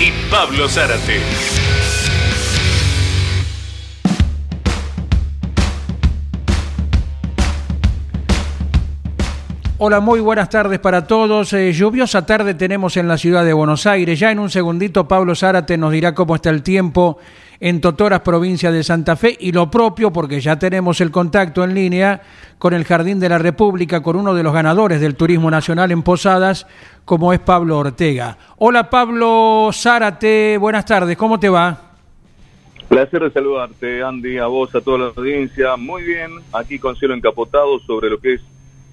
y Pablo Zárate. Hola, muy buenas tardes para todos. Eh, lluviosa tarde tenemos en la ciudad de Buenos Aires. Ya en un segundito Pablo Zárate nos dirá cómo está el tiempo en Totoras, provincia de Santa Fe, y lo propio, porque ya tenemos el contacto en línea con el Jardín de la República, con uno de los ganadores del Turismo Nacional en Posadas, como es Pablo Ortega. Hola Pablo Zárate, buenas tardes, ¿cómo te va? Placer de saludarte, Andy, a vos, a toda la audiencia. Muy bien, aquí con cielo encapotado sobre lo que es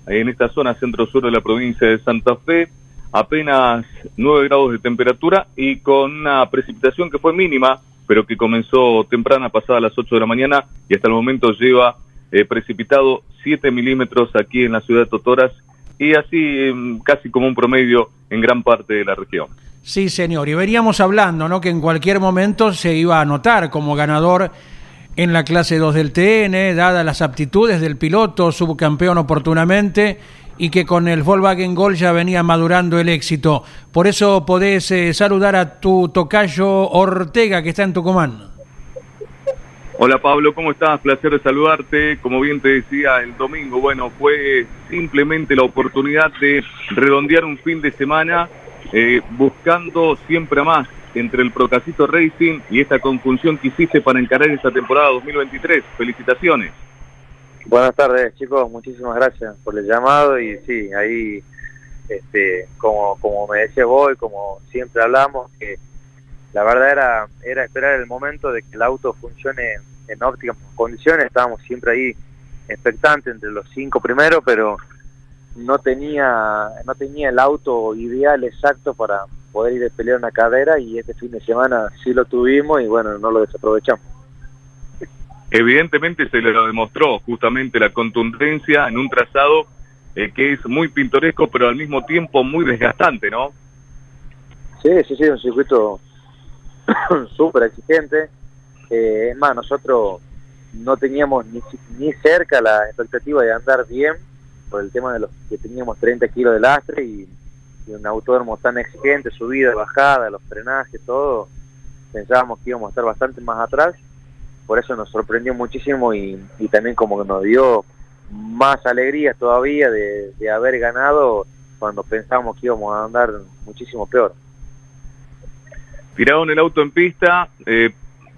en esta zona centro-sur de la provincia de Santa Fe. Apenas 9 grados de temperatura y con una precipitación que fue mínima, pero que comenzó temprana, pasada las 8 de la mañana y hasta el momento lleva eh, precipitado 7 milímetros aquí en la ciudad de Totoras y así em, casi como un promedio en gran parte de la región. Sí, señor, y veníamos hablando, ¿no? Que en cualquier momento se iba a anotar como ganador en la clase 2 del TN, dadas las aptitudes del piloto, subcampeón oportunamente y que con el Volkswagen Gol ya venía madurando el éxito. Por eso podés eh, saludar a tu tocayo Ortega, que está en Tucumán. Hola Pablo, ¿cómo estás? Placer de saludarte. Como bien te decía el domingo, bueno, fue simplemente la oportunidad de redondear un fin de semana eh, buscando siempre más entre el Procasito Racing y esta conjunción que hiciste para encarar esta temporada 2023. Felicitaciones. Buenas tardes, chicos. Muchísimas gracias por el llamado y sí, ahí, este, como como me decía vos, como siempre hablamos, que la verdad era era esperar el momento de que el auto funcione en óptimas condiciones. Estábamos siempre ahí expectantes entre los cinco primeros, pero no tenía no tenía el auto ideal exacto para poder ir a pelear una cadera y este fin de semana sí lo tuvimos y bueno, no lo desaprovechamos. Evidentemente se le lo demostró justamente la contundencia en un trazado eh, que es muy pintoresco, pero al mismo tiempo muy desgastante, ¿no? Sí, sí, sí, un circuito súper exigente. Eh, es más, nosotros no teníamos ni, ni cerca la expectativa de andar bien por el tema de los que teníamos 30 kilos de lastre y, y un autódromo tan exigente, subida, bajada, los frenajes, todo. Pensábamos que íbamos a estar bastante más atrás por eso nos sorprendió muchísimo y, también como que nos dio más alegría todavía de, haber ganado cuando pensábamos que íbamos a andar muchísimo peor. Tiraron el auto en pista, eh,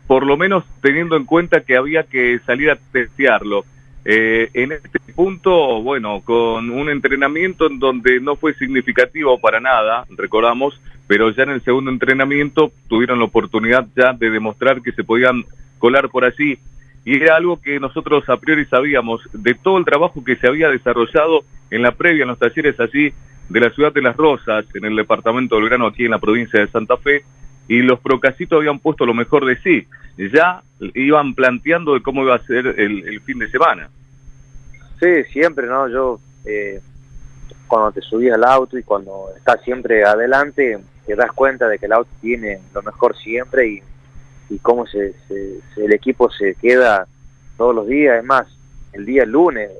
por lo menos teniendo en cuenta que había que salir a testearlo. Eh, en este punto, bueno, con un entrenamiento en donde no fue significativo para nada, recordamos, pero ya en el segundo entrenamiento tuvieron la oportunidad ya de demostrar que se podían colar por allí. Y era algo que nosotros a priori sabíamos de todo el trabajo que se había desarrollado en la previa, en los talleres allí de la ciudad de Las Rosas, en el departamento del Grano, aquí en la provincia de Santa Fe, y los procasitos habían puesto lo mejor de sí. Ya iban planteando de cómo iba a ser el, fin de semana. Sí, siempre, ¿no? Yo, eh, cuando te subís al auto y cuando estás siempre adelante, te das cuenta de que el auto tiene lo mejor siempre y y cómo se, el equipo se queda todos los días. Es más, el día lunes,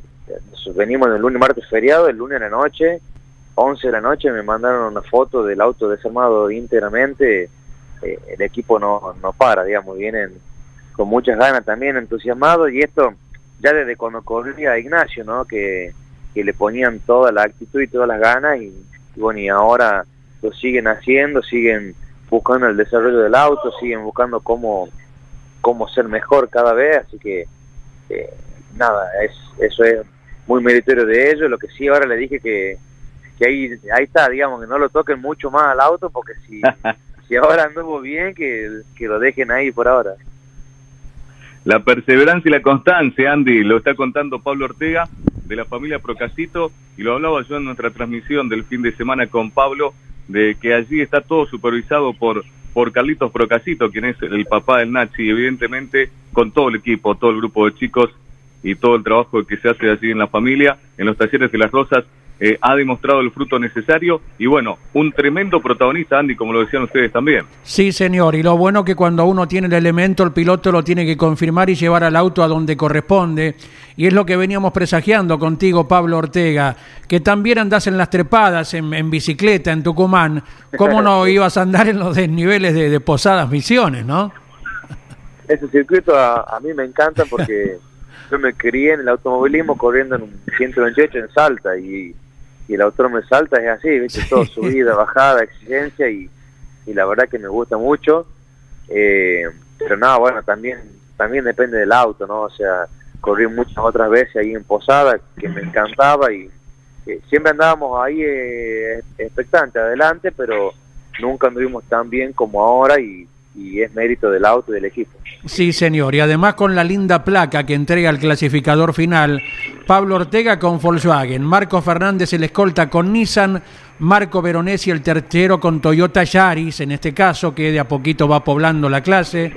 venimos el lunes, martes feriado, el lunes en la noche, 11 de la noche, me mandaron una foto del auto desarmado íntegramente. Eh, el equipo no, no para, digamos, vienen con muchas ganas también, entusiasmados. Y esto ya desde cuando corría Ignacio, ¿no? Que, que le ponían toda la actitud y todas las ganas. Y, y bueno, y ahora lo siguen haciendo, siguen buscando el desarrollo del auto, siguen buscando cómo, cómo ser mejor cada vez, así que eh, nada, es, eso es muy meritorio de ellos, lo que sí ahora le dije que, que ahí, ahí está, digamos, que no lo toquen mucho más al auto, porque si, si ahora anduvo bien, que, que lo dejen ahí por ahora. La perseverancia y la constancia, Andy, lo está contando Pablo Ortega de la familia Procasito y lo hablaba yo en nuestra transmisión del fin de semana con Pablo de que allí está todo supervisado por por Carlitos Procasito, quien es el papá del Nachi, y evidentemente con todo el equipo, todo el grupo de chicos y todo el trabajo que se hace así en la familia, en los talleres de las Rosas, eh, ha demostrado el fruto necesario y bueno, un tremendo protagonista, Andy, como lo decían ustedes también. Sí, señor, y lo bueno que cuando uno tiene el elemento, el piloto lo tiene que confirmar y llevar al auto a donde corresponde, y es lo que veníamos presagiando contigo, Pablo Ortega, que también andás en las trepadas, en, bicicleta, en Tucumán, ¿cómo no ibas a andar en los desniveles de, Posadas Misiones, no? Ese circuito a, a mí me encanta porque yo me crié en el automovilismo corriendo en un 128 en Salta y y el autor me salta es así, ¿viste? Todo subida, bajada, exigencia y, y la verdad que me gusta mucho. Eh, pero nada, bueno, también también depende del auto, ¿no? O sea, corrí muchas otras veces ahí en Posada que me encantaba y eh, siempre andábamos ahí eh, expectantes adelante, pero nunca anduvimos tan bien como ahora y, y es mérito del auto y del equipo. Sí, señor, y además con la linda placa que entrega el clasificador final, Pablo Ortega con Volkswagen, Marco Fernández el escolta con Nissan, Marco Veronesi el tercero con Toyota Yaris, en este caso, que de a poquito va poblando la clase,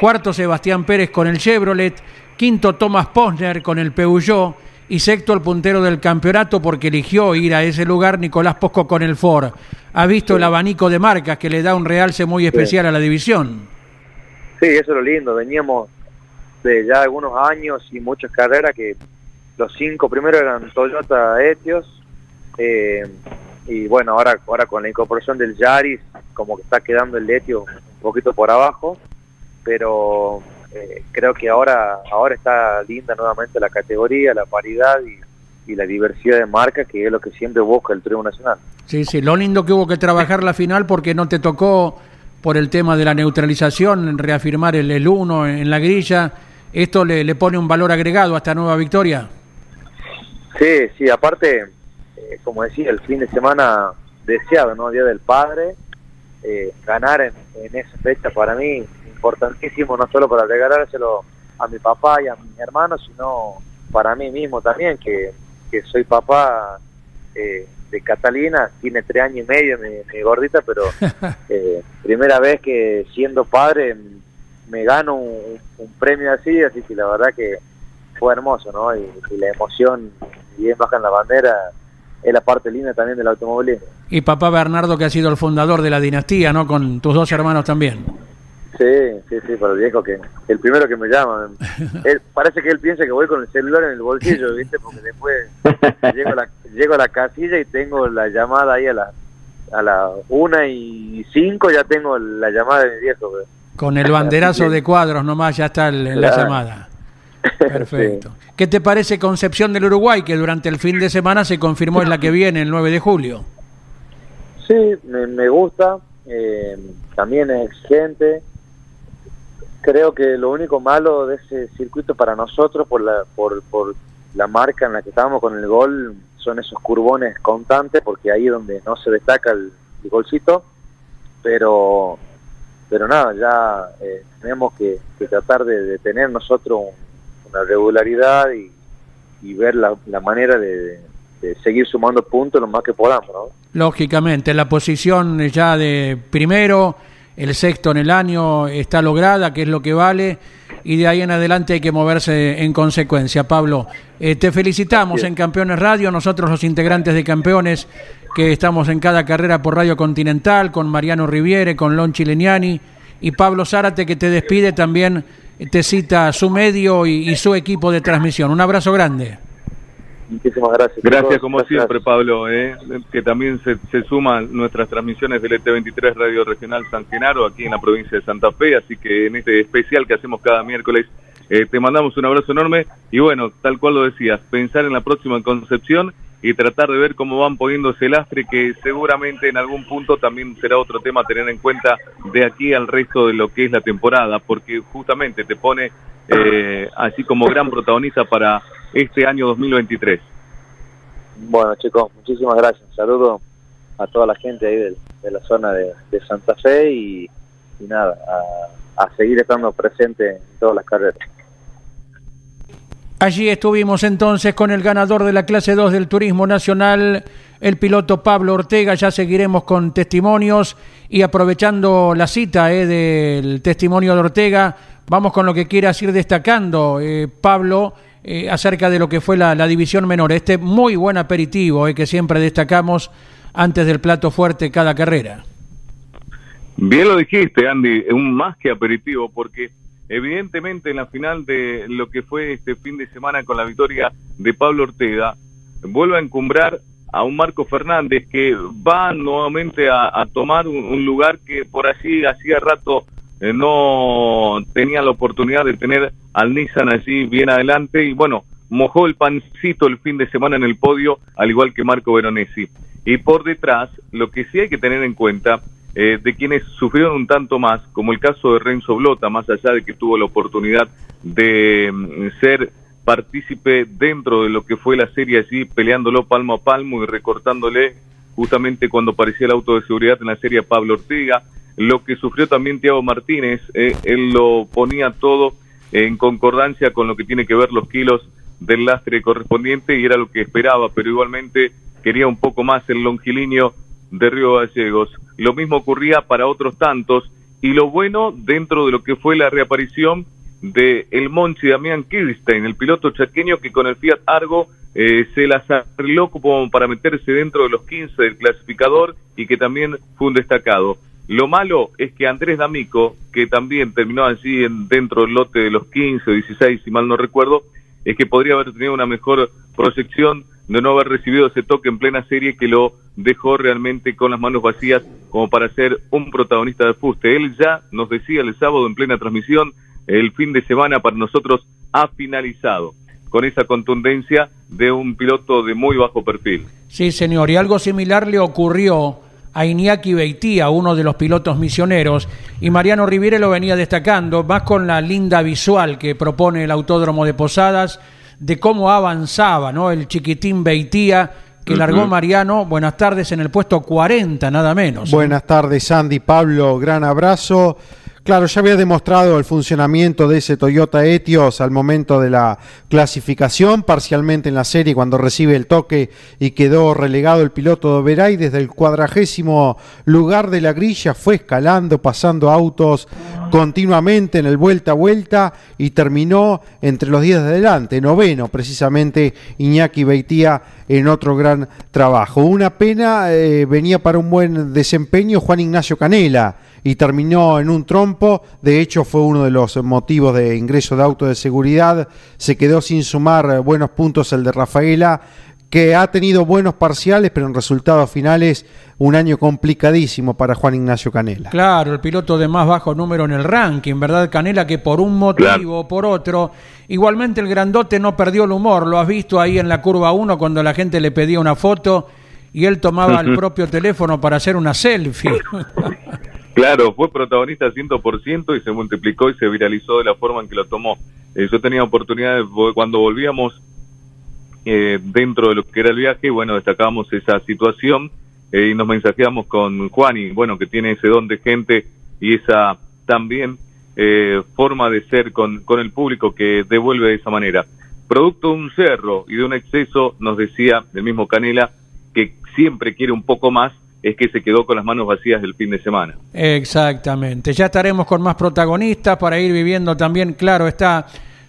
cuarto Sebastián Pérez con el Chevrolet, quinto Thomas Posner con el Peugeot, y sexto el puntero del campeonato porque eligió ir a ese lugar Nicolás Posco con el Ford. Ha visto el abanico de marcas que le da un realce muy especial a la división. Sí, eso es lo lindo. Veníamos de ya algunos años y muchas carreras que los cinco primeros eran Toyota Etios. Eh, y bueno, ahora, ahora con la incorporación del Yaris, como que está quedando el Etios un poquito por abajo. Pero eh, creo que ahora ahora está linda nuevamente la categoría, la paridad y, la diversidad de marca, que es lo que siempre busca el triunfo nacional. Sí, sí, lo lindo que hubo que trabajar la final porque no te tocó por el tema de la neutralización, reafirmar el, el uno en la grilla. ¿Esto le, le pone un valor agregado a esta nueva victoria? Sí, sí, aparte, eh, como decía, el fin de semana deseado, ¿no? Día del Padre, eh, ganar en, en, esa fecha para mí importantísimo, no solo para regalárselo a mi papá y a mi hermano, sino para mí mismo también, que, que soy papá eh, de Catalina, tiene tres años y medio mi, gordita, pero eh, primera vez que siendo padre me gano un, premio así, así que la verdad que fue hermoso, ¿no? Y, la emoción, y bien bajan la bandera, es la parte linda también del automovilismo. Y papá Bernardo, que ha sido el fundador de la dinastía, ¿no? Con tus dos hermanos también. Sí, sí, sí, para el viejo que el primero que me llama. Él, parece que él piensa que voy con el celular en el bolsillo, ¿viste? Porque después llego a la, llego a la casilla y tengo la llamada ahí a la a la una y cinco ya tengo la llamada de mi viejo. Con el banderazo de cuadros nomás ya está en la llamada. Perfecto. ¿Qué te parece Concepción del Uruguay, que durante el fin de semana se confirmó es la que viene, el 9 de julio? Sí, me, me gusta. Eh, también es exigente creo que lo único malo de ese circuito para nosotros por la por, por la marca en la que estábamos con el gol son esos curbones constantes porque ahí es donde no se destaca el, golcito pero pero nada ya eh, tenemos que, tratar de, tener nosotros una regularidad y, ver la, manera de, de, seguir sumando puntos lo más que podamos ¿no? lógicamente la posición ya de primero el sexto en el año está lograda, que es lo que vale, y de ahí en adelante hay que moverse en consecuencia. Pablo, eh, te felicitamos en Campeones Radio, nosotros los integrantes de Campeones, que estamos en cada carrera por Radio Continental, con Mariano Riviere, con Lon Chileniani, y Pablo Zárate, que te despide también, te cita su medio y su equipo de transmisión. Un abrazo grande. Muchísimas gracias. Gracias como siempre, Pablo, eh, que también se, se, suman nuestras transmisiones del ET23 Radio Regional San Genaro, aquí en la provincia de Santa Fe, así que en este especial que hacemos cada miércoles, eh, te mandamos un abrazo enorme. Y bueno, tal cual lo decías, pensar en la próxima Concepción y tratar de ver cómo van poniéndose el lastre, que seguramente en algún punto también será otro tema a tener en cuenta de aquí al resto de lo que es la temporada, porque justamente te pone eh, así como gran protagonista para este año 2023. Bueno, chicos, muchísimas gracias. Un saludo a toda la gente ahí de, la zona de, Santa Fe y, nada, a, a seguir estando presente en todas las carreras. Allí estuvimos entonces con el ganador de la clase 2 del Turismo Nacional, el piloto Pablo Ortega. Ya seguiremos con testimonios y aprovechando la cita eh, del testimonio de Ortega, vamos con lo que quieras ir destacando, eh, Pablo, eh, acerca de lo que fue la, división menor. Este muy buen aperitivo que siempre destacamos antes del plato fuerte cada carrera. Bien lo dijiste, Andy, un más que aperitivo, porque Evidentemente en la final de lo que fue este fin de semana con la victoria de Pablo Ortega, vuelve a encumbrar a un Marco Fernández que va nuevamente a, tomar un, lugar que por allí hacía rato eh, no tenía la oportunidad de tener al Nissan allí bien adelante y bueno, mojó el pancito el fin de semana en el podio, al igual que Marco Veronesi. Y por detrás, lo que sí hay que tener en cuenta eh, de quienes sufrieron un tanto más, como el caso de Renzo Blota, más allá de que tuvo la oportunidad de mm, ser partícipe dentro de lo que fue la serie allí, peleándolo palmo a palmo y recortándole justamente cuando aparecía el auto de seguridad en la serie Pablo Ortega, lo que sufrió también Tiago Martínez, eh, él lo ponía todo en concordancia con lo que tiene que ver los kilos del lastre correspondiente y era lo que esperaba, pero igualmente quería un poco más el longilíneo de Río Gallegos. Lo mismo ocurría para otros tantos y lo bueno dentro de lo que fue la reaparición de el Monchi Damián Kirstein, el piloto chaqueño que con el Fiat Argo eh, se las arregló como para meterse dentro de los 15 del clasificador y que también fue un destacado. Lo malo es que Andrés D'Amico, que también terminó allí en, dentro del lote de los 15 o 16, si mal no recuerdo, es que podría haber tenido una mejor proyección de no haber recibido ese toque en plena serie que lo dejó realmente con las manos vacías como para ser un protagonista de fuste. Él ya nos decía el sábado en plena transmisión, el fin de semana para nosotros ha finalizado con esa contundencia de un piloto de muy bajo perfil. Sí, señor, y algo similar le ocurrió a Iñaki Beitía, uno de los pilotos misioneros, y Mariano Riviere lo venía destacando, más con la linda visual que propone el Autódromo de Posadas, de cómo avanzaba, ¿no? El chiquitín Beitía que largó Mariano. Buenas tardes en el puesto 40, nada menos. ¿eh? Buenas tardes, Andy, Pablo, gran abrazo. Claro, ya había demostrado el funcionamiento de ese Toyota Etios al momento de la clasificación, parcialmente en la serie cuando recibe el toque y quedó relegado el piloto de Veray desde el cuadragésimo lugar de la grilla, fue escalando, pasando autos continuamente en el vuelta a vuelta y terminó entre los días de adelante, noveno precisamente Iñaki Beitía en otro gran trabajo. Una pena, eh, venía para un buen desempeño Juan Ignacio Canela y terminó en un trompo. De hecho, fue uno de los motivos de ingreso de auto de seguridad. Se quedó sin sumar buenos puntos el de Rafaela, que ha tenido buenos parciales, pero en resultados finales un año complicadísimo para Juan Ignacio Canela. Claro, el piloto de más bajo número en el ranking, ¿verdad? Canela que por un motivo o por otro, igualmente el grandote no perdió el humor, lo has visto ahí en la curva 1 cuando la gente le pedía una foto y él tomaba el propio teléfono para hacer una selfie. Claro, fue protagonista 100% y se multiplicó y se viralizó de la forma en que lo tomó. Eh, yo tenía oportunidad cuando volvíamos eh, dentro de lo que era el viaje, bueno, destacábamos esa situación eh, y nos mensajeamos con Juan y bueno, que tiene ese don de gente y esa también forma de ser con, con el público que devuelve de esa manera. Producto de un cerro y de un exceso, nos decía el mismo Canela, que siempre quiere un poco más es que se quedó con las manos vacías el fin de semana. Exactamente. Ya estaremos con más protagonistas para ir viviendo también, claro, está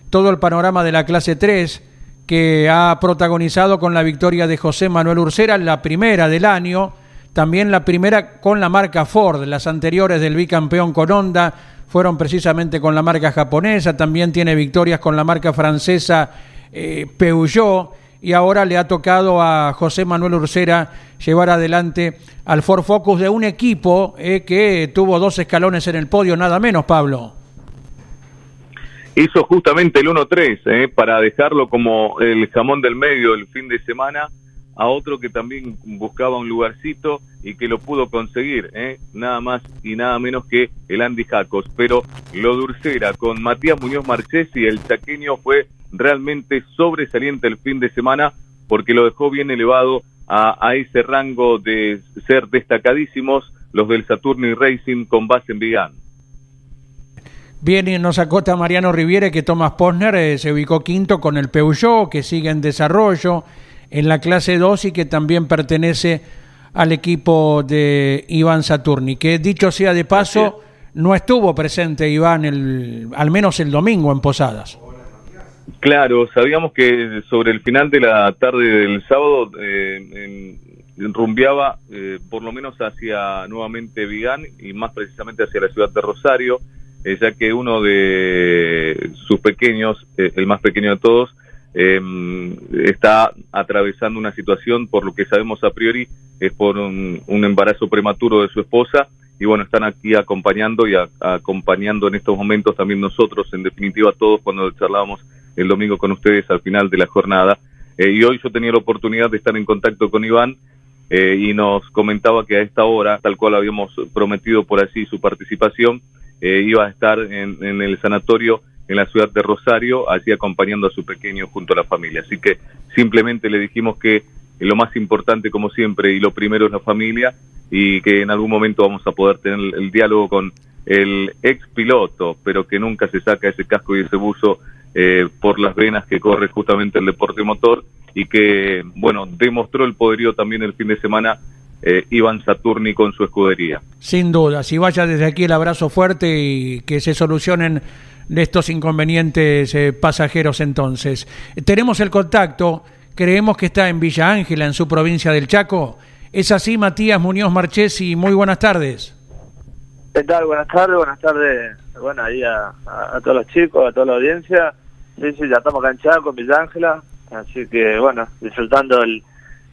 todo el panorama de la clase 3 que ha protagonizado con la victoria de José Manuel Ursera, la primera del año, también la primera con la marca Ford, las anteriores del bicampeón con Honda fueron precisamente con la marca japonesa, también tiene victorias con la marca francesa eh, Peugeot y ahora le ha tocado a José Manuel Ursera llevar adelante al Ford Focus de un equipo eh, que tuvo dos escalones en el podio, nada menos, Pablo. Hizo justamente el 1-3 eh, para dejarlo como el jamón del medio el fin de semana a otro que también buscaba un lugarcito y que lo pudo conseguir, eh, nada más y nada menos que el Andy Jacos. Pero lo dulcera con Matías Muñoz Marchesi, el chaqueño, fue realmente sobresaliente el fin de semana porque lo dejó bien elevado a, ese rango de ser destacadísimos los del Saturni Racing con base en Vigán. Bien, y nos acota Mariano Riviere que Tomás Posner eh, se ubicó quinto con el Peugeot, que sigue en desarrollo en la clase 2 y que también pertenece al equipo de Iván Saturni, que dicho sea de paso, no estuvo presente Iván el, al menos el domingo en Posadas. Claro, sabíamos que sobre el final de la tarde del sábado eh, rumbeaba eh, por lo menos hacia nuevamente Vigán y más precisamente hacia la ciudad de Rosario, eh, ya que uno de sus pequeños, eh, el más pequeño de todos, em, está atravesando una situación, por lo que sabemos a priori, es por un, embarazo prematuro de su esposa y bueno, están aquí acompañando y acompañando en estos momentos también nosotros, en definitiva todos cuando charlábamos el domingo con ustedes al final de la jornada. Eh, y hoy yo tenía la oportunidad de estar en contacto con Iván eh, y nos comentaba que a esta hora, tal cual habíamos prometido por así su participación, eh, iba a estar en, el sanatorio en la ciudad de Rosario, allí acompañando a su pequeño junto a la familia. Así que simplemente le dijimos que lo más importante, como siempre, y lo primero es la familia, y que en algún momento vamos a poder tener el diálogo con el ex piloto, pero que nunca se saca ese casco y ese buzo eh, por las venas que corre justamente el deporte motor y que, bueno, demostró el poderío también el fin de semana eh, Iván Saturni con su escudería. Sin duda, si vaya desde aquí el abrazo fuerte y que se solucionen estos inconvenientes eh, pasajeros entonces. Tenemos el contacto, creemos que está en Villa Ángela, en su provincia del Chaco. Es así, Matías Muñoz Marchesi, muy buenas tardes. ¿Qué tal? Buenas tardes, buenas tardes, bueno, ahí a, todos los chicos, a toda la audiencia. Sí, sí, ya estamos acá en Chaco, en Villa Ángela, así que bueno, disfrutando el,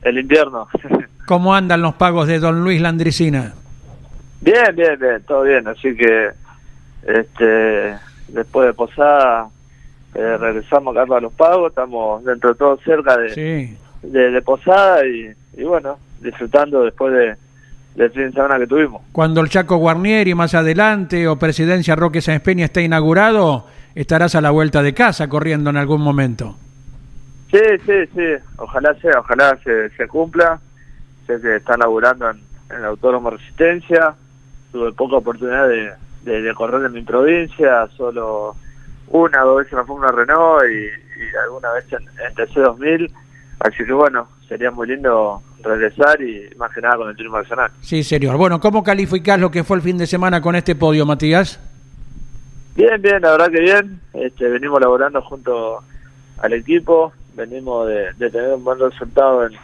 el invierno. ¿Cómo andan los pagos de don Luis Landricina? Bien, bien, bien, todo bien, así que este después de Posada eh, regresamos acá a los pagos, estamos dentro de todo cerca de, de, Posada y, y bueno, disfrutando después de del fin de semana que tuvimos. Cuando el Chaco Guarnieri más adelante o Presidencia Roque Sáenz Peña esté inaugurado, estarás a la vuelta de casa corriendo en algún momento. Sí, sí, sí, ojalá sea, ojalá se, se cumpla. Sé que está inaugurando en, el Autónomo Resistencia. Tuve poca oportunidad de, de, correr en mi provincia, solo una o dos veces me fue una Renault y, alguna vez en, en TC2000. Así que bueno, sería muy lindo regresar y más que nada con el turismo nacional. Sí, señor. Bueno, ¿cómo calificás lo que fue el fin de semana con este podio, Matías? Bien, bien, la verdad que bien. Este, venimos laborando junto al equipo, venimos de, tener un buen resultado en,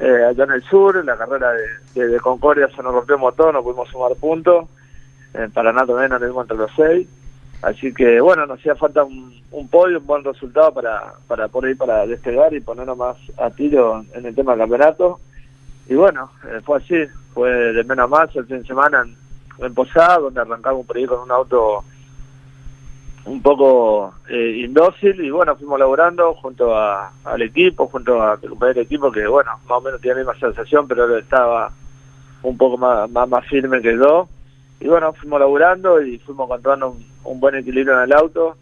eh, allá en el sur, en la carrera de, Concordia se nos rompió el motor, no pudimos sumar puntos, en Paraná también nos entre los seis, así que bueno, nos hacía falta un, un podio, un buen resultado para, para por ahí para despegar y ponernos más a tiro en el tema del campeonato. Y bueno, eh, fue así, fue de menos a más el fin de semana en, Posada, donde arrancamos por ahí con un auto un poco eh, indócil y bueno, fuimos laborando junto a, al equipo, junto a mi compañero equipo que bueno, más o menos tiene la misma sensación, pero estaba un poco más, más, más firme que yo. Y bueno, fuimos laburando y fuimos encontrando un, un buen equilibrio en el auto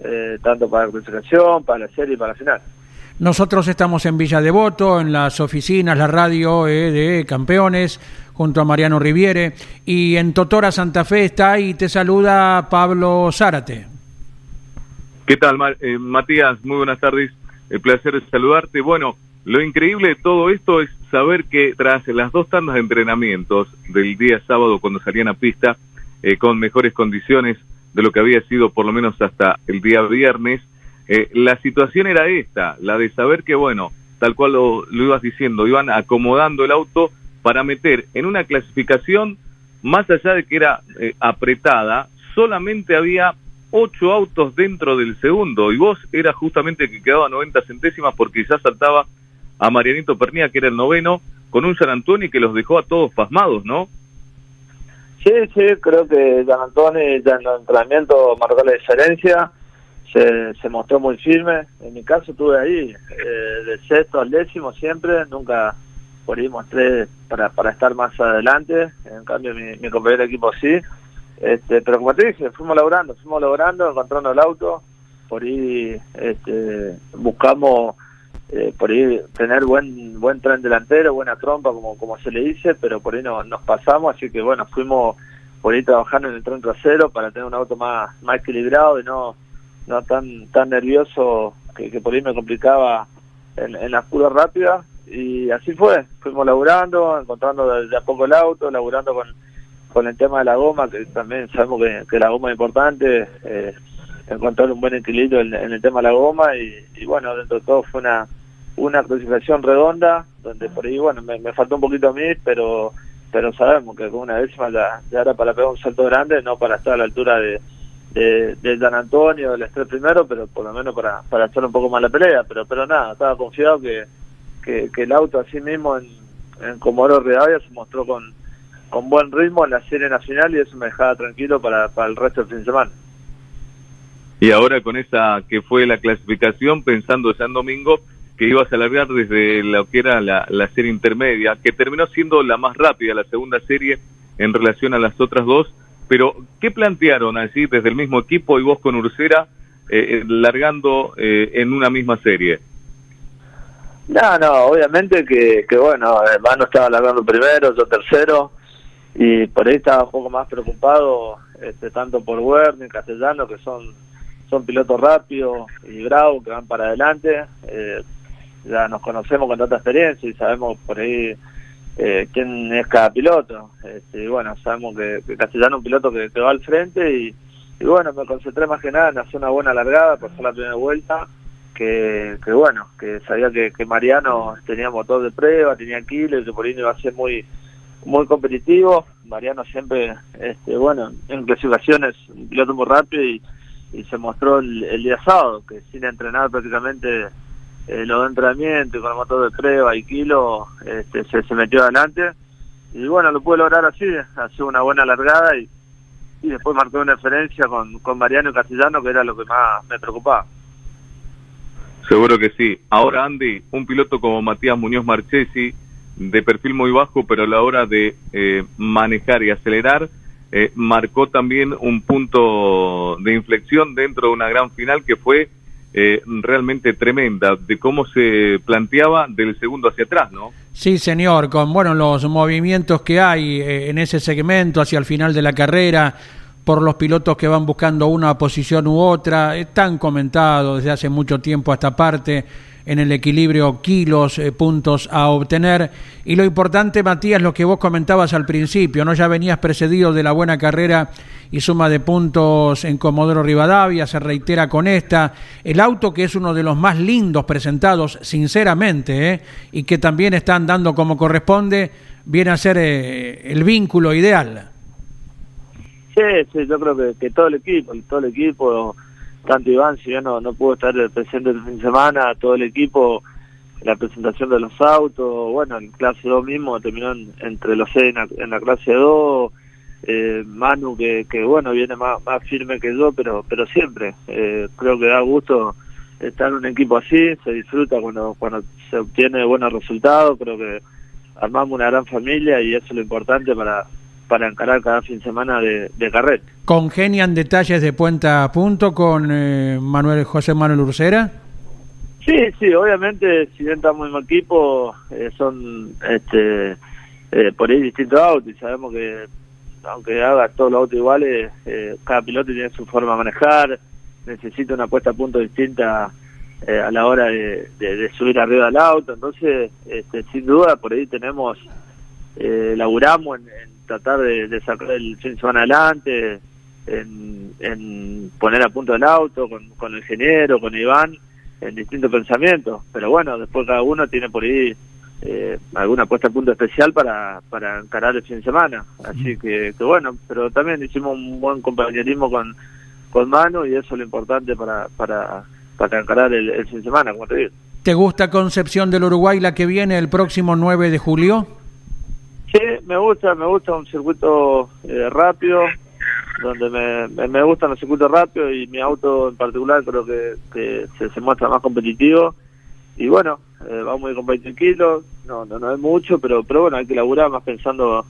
eh, tanto para la clasificación, para la serie y para la final. Nosotros estamos en Villa Devoto, en las oficinas, la radio eh, de campeones, junto a Mariano Riviere, y en Totora Santa Fe está y te saluda Pablo Zárate. ¿Qué tal, eh, Matías? Muy buenas tardes. El placer de saludarte. Bueno, lo increíble de todo esto es saber que tras las dos tandas de entrenamientos del día sábado cuando salían a pista con mejores condiciones, de lo que había sido por lo menos hasta el día viernes, eh, la situación era esta, la de saber que, bueno, tal cual lo, ibas diciendo, iban acomodando el auto para meter en una clasificación, más allá de que era eh, apretada, solamente había ocho autos dentro del segundo y vos era justamente el que quedaba 90 centésimas porque ya saltaba a Marianito Pernía, que era el noveno, con un San Antonio que los dejó a todos pasmados, ¿no? Sí, sí, creo que San Antonio ya en el entrenamiento marcó la diferencia, se, se mostró muy firme. En mi caso estuve ahí, eh, de sexto al décimo siempre, nunca por ahí mostré para, para estar más adelante, en cambio mi, compañero de equipo sí. Este, pero como te dije, fuimos laburando, fuimos laburando, encontrando el auto, por ahí este, buscamos eh, por ahí tener buen buen tren delantero, buena trompa como como se le dice, pero por ahí no, nos pasamos, así que bueno, fuimos por ir trabajando en el tren trasero para tener un auto más, más equilibrado y no, no tan, tan nervioso que, que por ahí me complicaba en, en las curvas rápidas. Y así fue, fuimos laburando, encontrando de, a poco el auto, laburando con, con el tema de la goma, que también sabemos que, que la goma es importante, eh, encontrar un buen equilibrio en, en el tema de la goma y, y bueno, dentro de todo fue una una clasificación redonda, donde por ahí, bueno, me, faltó un poquito a mí, pero pero sabemos que con una décima ya, ya era para pegar un salto grande, no para estar a la altura de, de, Dan Antonio, del estrés primero, pero por lo menos para, para hacer un poco más la pelea. Pero pero nada, estaba confiado que, que, el auto así mismo en, en Comodoro Rivadavia se mostró con, con buen ritmo en la serie nacional y eso me dejaba tranquilo para, para el resto del fin de semana. Y ahora con esa que fue la clasificación, pensando ya domingo, que ibas a alargar desde lo que era la, la serie intermedia, que terminó siendo la más rápida, la segunda serie en relación a las otras dos, pero ¿qué plantearon allí desde el mismo equipo y vos con Ursera eh, eh, largando eh, en una misma serie? No, no, obviamente que, que bueno, Mano estaba largando primero, yo tercero, y por ahí estaba un poco más preocupado, este, tanto por Werner, Castellano, que son son pilotos rápidos y bravos que van para adelante. Eh, ya nos conocemos con tanta experiencia y sabemos por ahí eh, quién es cada piloto. Este, bueno, sabemos que, Castellano es un piloto que, que va al frente y, bueno, me concentré más que nada en hacer una buena largada por ser la primera vuelta. Que, que bueno, que sabía que, que Mariano tenía motor de prueba, tenía kilo y que por ahí iba a ser muy muy competitivo. Mariano siempre, este, bueno, en clasificaciones, un piloto muy rápido y, y se mostró el, el día sábado, que sin entrenar prácticamente eh, los entrenamientos, con el motor de prueba y kilo, este, se, se metió adelante. Y bueno, lo pude lograr así, hacer una buena largada y, y después marcó una diferencia con, con Mariano Castellano, que era lo que más me preocupaba. Seguro que sí. Ahora, Andy, un piloto como Matías Muñoz Marchesi, de perfil muy bajo, pero a la hora de eh, manejar y acelerar, eh, marcó también un punto de inflexión dentro de una gran final que fue eh, realmente tremenda, de cómo se planteaba del segundo hacia atrás, ¿no? Sí, señor, con bueno los movimientos que hay eh, en ese segmento hacia el final de la carrera, por los pilotos que van buscando una posición u otra, es tan comentado desde hace mucho tiempo esta parte en el equilibrio kilos, eh, puntos a obtener. Y lo importante, Matías, lo que vos comentabas al principio, ¿no? Ya venías precedido de la buena carrera y suma de puntos en Comodoro Rivadavia, se reitera con esta. El auto que es uno de los más lindos presentados, sinceramente, ¿eh? y que también están dando como corresponde, viene a ser eh, el vínculo ideal. Sí, sí, yo creo que, que todo el equipo, todo el equipo tanto Iván, si yo no, no pudo estar presente el fin de semana, todo el equipo, la presentación de los autos, bueno, en clase 2 mismo terminó en, entre los seis en la, en la clase 2, eh, Manu que, que bueno, viene más, más firme que yo, pero pero siempre, eh, creo que da gusto estar en un equipo así, se disfruta cuando, cuando se obtiene buenos resultados, creo que armamos una gran familia y eso es lo importante para para encarar cada fin de semana de, de. ¿Congenian detalles de puenta a punto con eh, Manuel José Manuel Ursera? Sí, sí, obviamente, si bien estamos en el equipo, eh, son este, eh, por ahí distintos autos y sabemos que aunque haga todos los autos iguales, eh, cada piloto tiene su forma de manejar, necesita una puesta a punto distinta a la hora de, de, de, subir arriba del auto, entonces, este, sin duda, por ahí tenemos, eh, laburamos en, en tratar de, de, sacar el fin de semana adelante, en, en poner a punto el auto con, con el ingeniero, con Iván, en distintos pensamientos. Pero bueno, después cada uno tiene por ahí eh, alguna puesta a punto especial para, para encarar el fin de semana. Así que, que bueno, pero también hicimos un buen compañerismo con, con Manu y eso es lo importante para, para, para encarar el, el fin de semana, como te digo. ¿Te gusta Concepción del Uruguay la que viene el próximo 9 de julio? Sí, me gusta, me gusta un circuito eh, rápido, donde me, me, gustan los circuitos rápidos y mi auto en particular creo que, que se, se muestra más competitivo. Y bueno, eh, vamos a ir con 20 kilos, no, no, no es mucho, pero, pero bueno, hay que laburar más pensando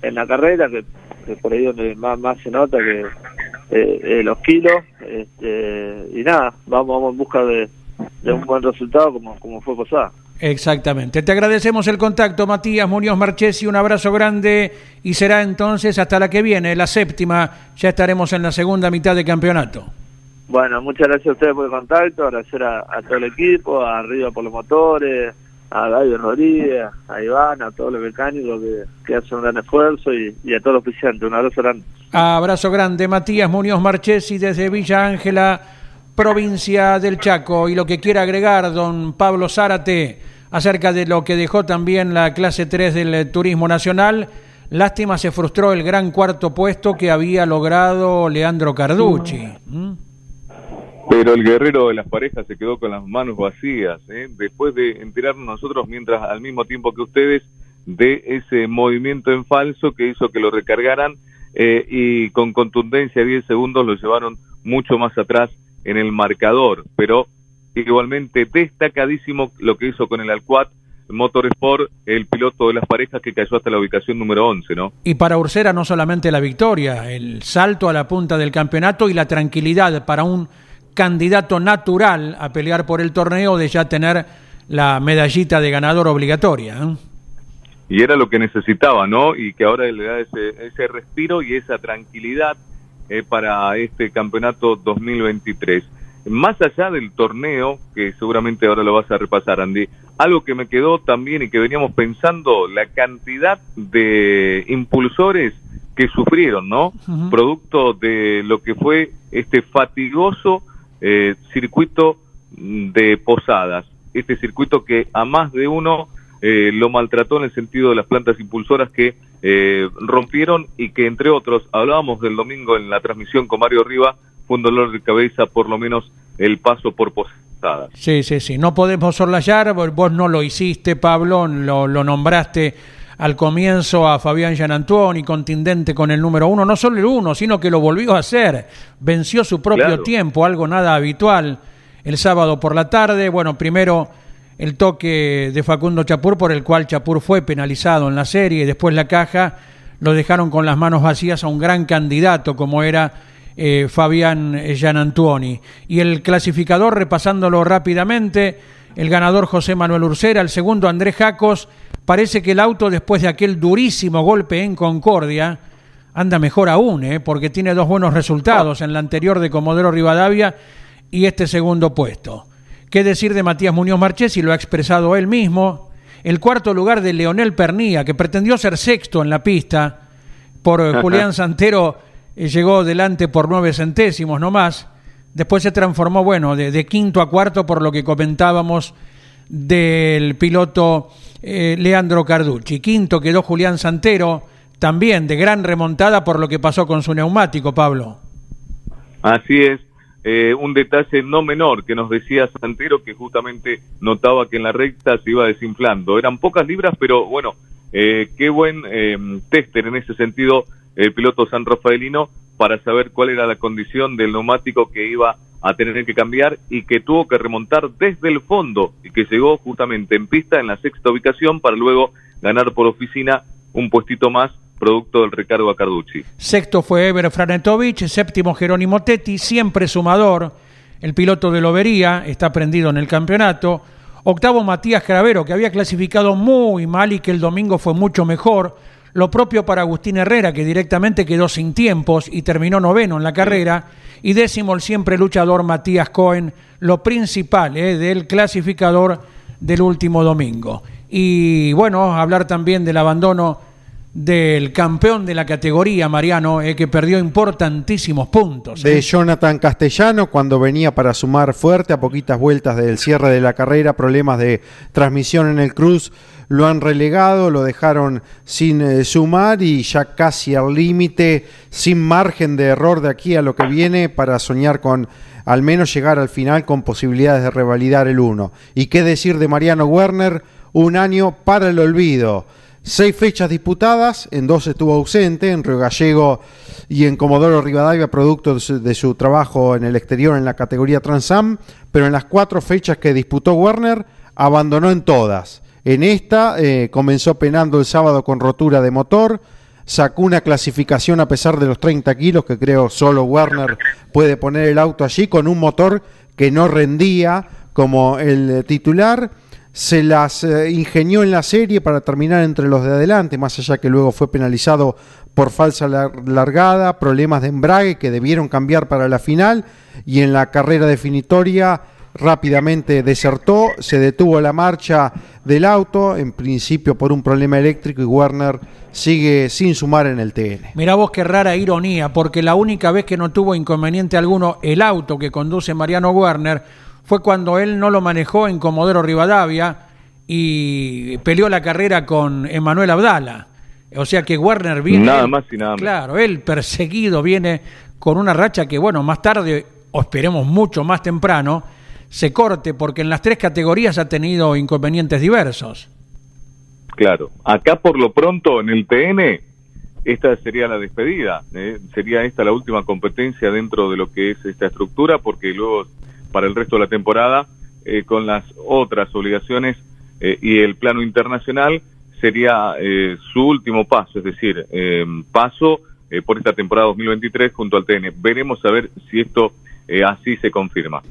en la carrera, que, que por ahí donde más, más se nota que eh, eh, los kilos. Este, y nada, vamos, vamos en busca de, de un buen resultado como, como fue Posada. Exactamente. Te agradecemos el contacto, Matías Muñoz Marchesi. Un abrazo grande y será entonces hasta la que viene, la séptima. Ya estaremos en la segunda mitad de campeonato. Bueno, muchas gracias a ustedes por el contacto, agradecer a, todo el equipo, a Arriba por los motores, a David Rodríguez, a Iván, a todos los mecánicos que, que hacen un gran esfuerzo y, a todos los oficiantes. Un abrazo grande. Abrazo grande, Matías Muñoz Marchesi desde Villa Ángela, provincia del Chaco. Y lo que quiera agregar, don Pablo Zárate, acerca de lo que dejó también la clase 3 del Turismo Nacional. Lástima se frustró el gran cuarto puesto que había logrado Leandro Carducci. ¿Mm? Pero el guerrero de las parejas se quedó con las manos vacías, ¿eh? después de enterarnos nosotros, mientras al mismo tiempo que ustedes, de ese movimiento en falso que hizo que lo recargaran eh, y con contundencia 10 segundos lo llevaron mucho más atrás en el marcador. Pero igualmente destacadísimo lo que hizo con el Alcuat Motorsport, el piloto de las parejas que cayó hasta la ubicación número 11, ¿no? Y para Ursera no solamente la victoria, el salto a la punta del campeonato y la tranquilidad para un candidato natural a pelear por el torneo de ya tener la medallita de ganador obligatoria. ¿eh? Y era lo que necesitaba, ¿no? Y que ahora le da ese, ese respiro y esa tranquilidad eh, para este campeonato 2023. Más allá del torneo, que seguramente ahora lo vas a repasar, Andy, algo que me quedó también y que veníamos pensando, la cantidad de impulsores que sufrieron, ¿no? Producto de lo que fue este fatigoso eh, circuito de posadas, este circuito que a más de uno eh, lo maltrató en el sentido de las plantas impulsoras que eh, rompieron y que entre otros, hablábamos del domingo en la transmisión con Mario Riva, fue un dolor de cabeza por lo menos el paso por posadas. Sí, sí, sí, no podemos sorlayar, vos no lo hiciste, Pablo, lo, lo nombraste al comienzo a Fabián Gianantuoni, contindente con el número uno, no solo el uno, sino que lo volvió a hacer, venció su propio tiempo, algo nada habitual el sábado por la tarde, bueno, primero el toque de Facundo Chapur por el cual Chapur fue penalizado en la serie y después la caja lo dejaron con las manos vacías a un gran candidato como era eh, Fabián Gianantuoni. Y el clasificador, repasándolo rápidamente, el ganador José Manuel Ursera, el segundo Andrés Jacos, Parece que el auto, después de aquel durísimo golpe en Concordia, anda mejor aún, ¿eh? porque tiene dos buenos resultados en la anterior de Comodoro Rivadavia y este segundo puesto. ¿Qué decir de Matías Muñoz Marchesi? Lo ha expresado él mismo. El cuarto lugar de Leonel Pernía, que pretendió ser sexto en la pista, por Julián Santero eh, llegó delante por nueve centésimos no más. Después se transformó, bueno, de quinto a cuarto por lo que comentábamos del piloto eh, Leandro Carducci. Quinto quedó Julián Santero, también de gran remontada por lo que pasó con su neumático, Pablo. Así es. Eh, un detalle no menor que nos decía Santero que justamente notaba que en la recta se iba desinflando. Eran pocas libras, pero bueno, eh, qué buen tester en ese sentido el piloto San Rafaelino para saber cuál era la condición del neumático que iba a tener que cambiar y que tuvo que remontar desde el fondo y que llegó justamente en pista en la sexta ubicación para luego ganar por oficina un puestito más producto del recargo a Carducci. Sexto fue Eber Franetovich, séptimo Jerónimo Tetti, siempre sumador, el piloto de Lobería, está prendido en el campeonato. Octavo Matías Cravero, que había clasificado muy mal y que el domingo fue mucho mejor. Lo propio para Agustín Herrera, que directamente quedó sin tiempos y terminó noveno en la carrera. Y décimo el siempre luchador Matías Cohen, lo principal eh, del clasificador del último domingo. Y bueno, hablar también del abandono del campeón de la categoría, Mariano, eh, que perdió importantísimos puntos. De eh. Jonathan Castellano, cuando venía para sumar fuerte a poquitas vueltas del cierre de la carrera, problemas de transmisión en el Cruz, lo han relegado, lo dejaron sin eh, sumar y ya casi al límite, sin margen de error de aquí a lo que viene para soñar con al menos llegar al final con posibilidades de revalidar el 1. ¿Y qué decir de Mariano Werner? Un año para el olvido Seis fechas disputadas, en dos estuvo ausente, en Río Gallego y en Comodoro Rivadavia, producto de su, trabajo en el exterior en la categoría Transam, pero en las cuatro fechas que disputó Werner, abandonó en todas. En esta eh, comenzó penando el sábado con rotura de motor, sacó una clasificación a pesar de los 30 kilos, que creo solo Werner puede poner el auto allí, con un motor que no rendía como el titular. Se las eh, ingenió en la serie para terminar entre los de adelante, más allá que luego fue penalizado por falsa largada, problemas de embrague que debieron cambiar para la final y en la carrera definitoria rápidamente desertó, se detuvo la marcha del auto, en principio por un problema eléctrico y Werner sigue sin sumar en el TN. Mira vos qué rara ironía, porque la única vez que no tuvo inconveniente alguno el auto que conduce Mariano Werner fue cuando él no lo manejó en Comodoro Rivadavia y peleó la carrera con Emanuel Abdala. O sea que Werner viene... Nada más y nada Claro, él perseguido viene con una racha que, bueno, más tarde, o esperemos mucho más temprano, se corte porque en las tres categorías ha tenido inconvenientes diversos. Claro, acá por lo pronto en el TN esta sería la despedida, ¿eh? sería esta la última competencia dentro de lo que es esta estructura porque luego para el resto de la temporada eh, con las otras obligaciones eh, y el plano internacional sería su último paso, es decir, paso por esta temporada 2023 junto al TN. Veremos a ver si esto así se confirma.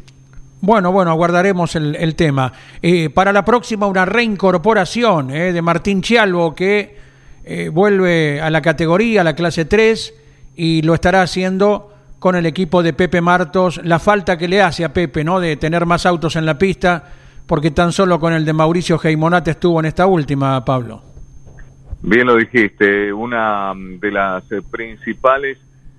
Bueno, bueno, aguardaremos el, tema. Eh, para la próxima, una reincorporación eh, de Martín Chialvo que eh, vuelve a la categoría, a la clase 3, y lo estará haciendo con el equipo de Pepe Martos. La falta que le hace a Pepe, ¿no? De tener más autos en la pista, porque tan solo con el de Mauricio Geimonate estuvo en esta última, Pablo. Bien lo dijiste, una de las principales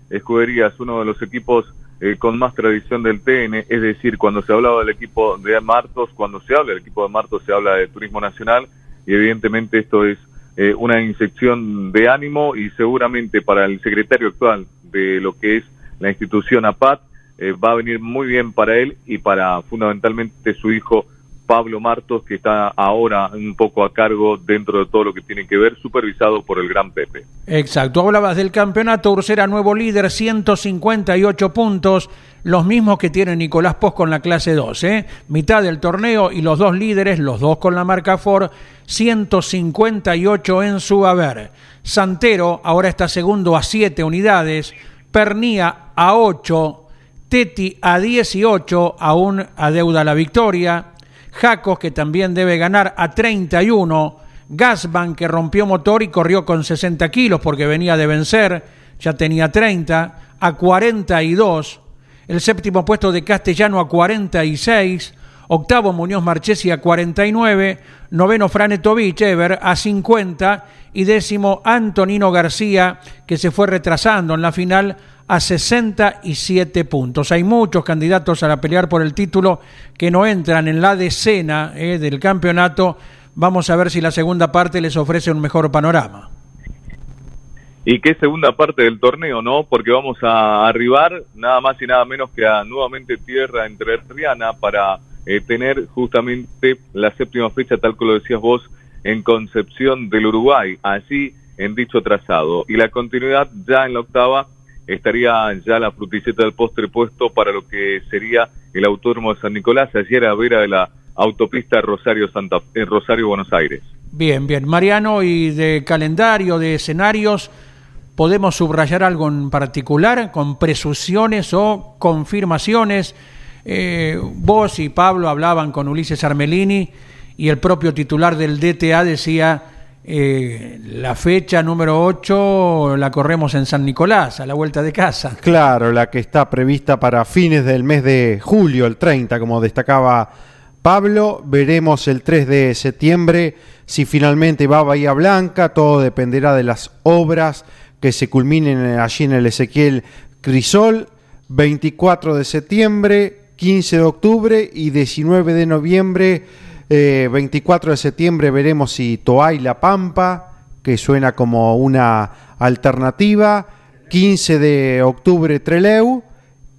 escuderías, uno de los equipos eh, con más tradición del TN, es decir, cuando se hablaba del equipo de Martos, cuando se habla del equipo de Martos se habla de Turismo Nacional y evidentemente esto es eh, una inyección de ánimo y seguramente para el secretario actual de lo que es la institución APAT eh, va a venir muy bien para él y para fundamentalmente su hijo Pablo Martos, que está ahora un poco a cargo dentro de todo lo que tiene que ver, supervisado por el Gran Pepe. Exacto, hablabas del campeonato, Ursera nuevo líder, 158 puntos, los mismos que tiene Nicolás Pos con la clase 2, ¿eh? mitad del torneo y los dos líderes, los dos con la marca Ford, 158 en su haber. Santero ahora está segundo a 7 unidades, Pernía a 8, Teti a 18, aún adeuda la victoria. Jacos, que también debe ganar a 31. Gasban, que rompió motor y corrió con 60 kilos porque venía de vencer, ya tenía 30, a 42. El séptimo puesto de Castellano a 46. Octavo Muñoz Marchesi a 49. Noveno Franetovich Ever a 50. Y décimo Antonino García, que se fue retrasando en la final a 67 puntos. Hay muchos candidatos a pelear por el título que no entran en la decena eh, del campeonato. Vamos a ver si la segunda parte les ofrece un mejor panorama. ¿Y qué segunda parte del torneo, no? Porque vamos a arribar nada más y nada menos que a nuevamente tierra entre Riana para eh, tener justamente la séptima fecha, tal como lo decías vos, en Concepción del Uruguay, así en dicho trazado. Y la continuidad ya en la octava estaría ya la fruticeta del postre puesto para lo que sería el autódromo de San Nicolás, ayer a vera de la autopista Rosario Santa Rosario Buenos Aires. Bien, bien. Mariano, y de calendario, de escenarios, ¿podemos subrayar algo en particular con presunciones o confirmaciones? Eh, vos y Pablo hablaban con Ulises Armelini y el propio titular del DTA decía eh, la fecha número 8 la corremos en San Nicolás, a la vuelta de casa. Claro, la que está prevista para fines del mes de julio, el 30, como destacaba Pablo. Veremos el 3 de septiembre si finalmente va a Bahía Blanca. Todo dependerá de las obras que se culminen allí en el Ezequiel Crisol. 24 de septiembre, 15 de octubre y 19 de noviembre 24 eh, de septiembre veremos si Toay La Pampa, que suena como una alternativa. 15 de octubre Treleu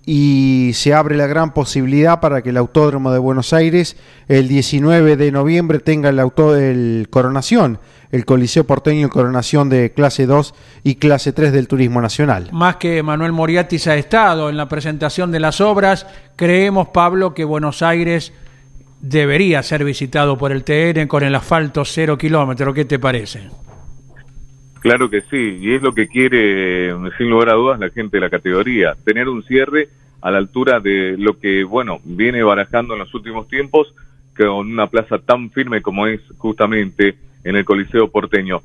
y se abre la gran posibilidad para que el Autódromo de Buenos Aires el 19 de noviembre tenga el, auto, el coronación, el Coliseo Porteño coronación de clase 2 y clase 3 del Turismo Nacional. Más que Manuel Moriatis ha estado en la presentación de las obras, creemos, Pablo, que Buenos Aires debería ser visitado por el TN con el asfalto cero kilómetro. ¿Qué te parece? Claro que sí, y es lo que quiere, sin lugar a dudas, la gente de la categoría, tener un cierre a la altura de lo que, bueno, viene barajando en los últimos tiempos con una plaza tan firme como es justamente en el Coliseo porteño.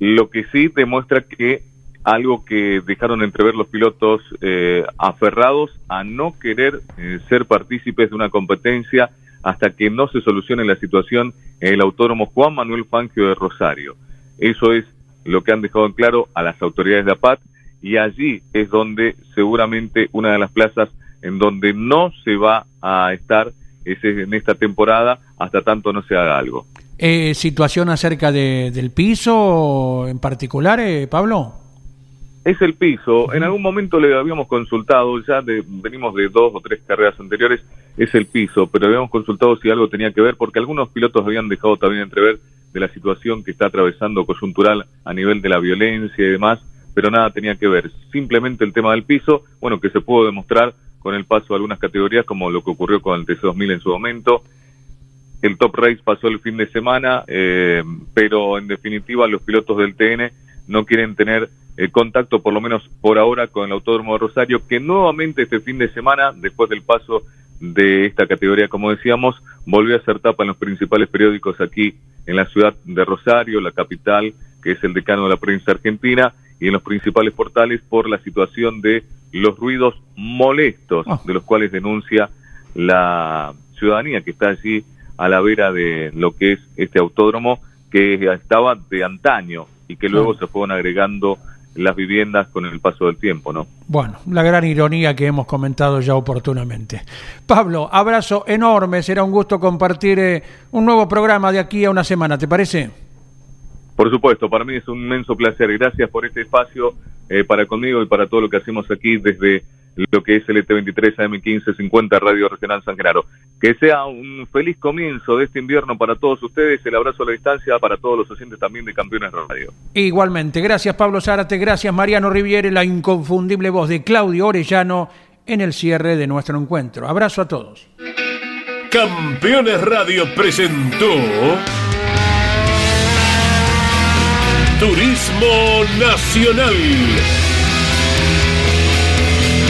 Lo que sí demuestra que algo que dejaron entrever los pilotos eh, aferrados a no querer eh, ser partícipes de una competencia hasta que no se solucione la situación en el autódromo Juan Manuel Fangio de Rosario. Eso es lo que han dejado en claro a las autoridades de APAT y allí es donde seguramente una de las plazas en donde no se va a estar es en esta temporada hasta tanto no se haga algo. Eh, ¿Situación acerca de, del piso en particular, eh, Pablo? Es el piso. En algún momento le habíamos consultado, ya venimos de dos o tres carreras anteriores, es el piso, pero habíamos consultado si algo tenía que ver, porque algunos pilotos habían dejado también entrever de la situación que está atravesando coyuntural a nivel de la violencia y demás, pero nada tenía que ver. Simplemente el tema del piso, bueno, que se pudo demostrar con el paso de algunas categorías, como lo que ocurrió con el TC2000 en su momento. El Top Race pasó el fin de semana, eh, pero en definitiva los pilotos del TN no quieren tener el contacto, por lo menos por ahora, con el Autódromo de Rosario, que nuevamente este fin de semana, después del paso de esta categoría, como decíamos, volvió a ser tapa en los principales periódicos aquí en la ciudad de Rosario, la capital, que es el decano de la prensa argentina, y en los principales portales por la situación de los ruidos molestos, ah. de los cuales denuncia la ciudadanía que está allí a la vera de lo que es este autódromo, que estaba de antaño y que luego se fueron agregando las viviendas con el paso del tiempo, ¿no? Bueno, la gran ironía que hemos comentado ya oportunamente. Pablo, abrazo enorme, será un gusto compartir eh, un nuevo programa de aquí a una semana, ¿te parece? Por supuesto, para mí es un inmenso placer. Gracias por este espacio eh, para conmigo y para todo lo que hacemos aquí desde lo que es el ET23 AM1550 Radio Regional San Genaro. Que sea un feliz comienzo de este invierno para todos ustedes, el abrazo a la distancia para todos los oyentes también de Campeones Radio. Igualmente, gracias Pablo Zárate, gracias Mariano Riviere, la inconfundible voz de Claudio Orellano en el cierre de nuestro encuentro. Abrazo a todos. Campeones Radio presentó Turismo Nacional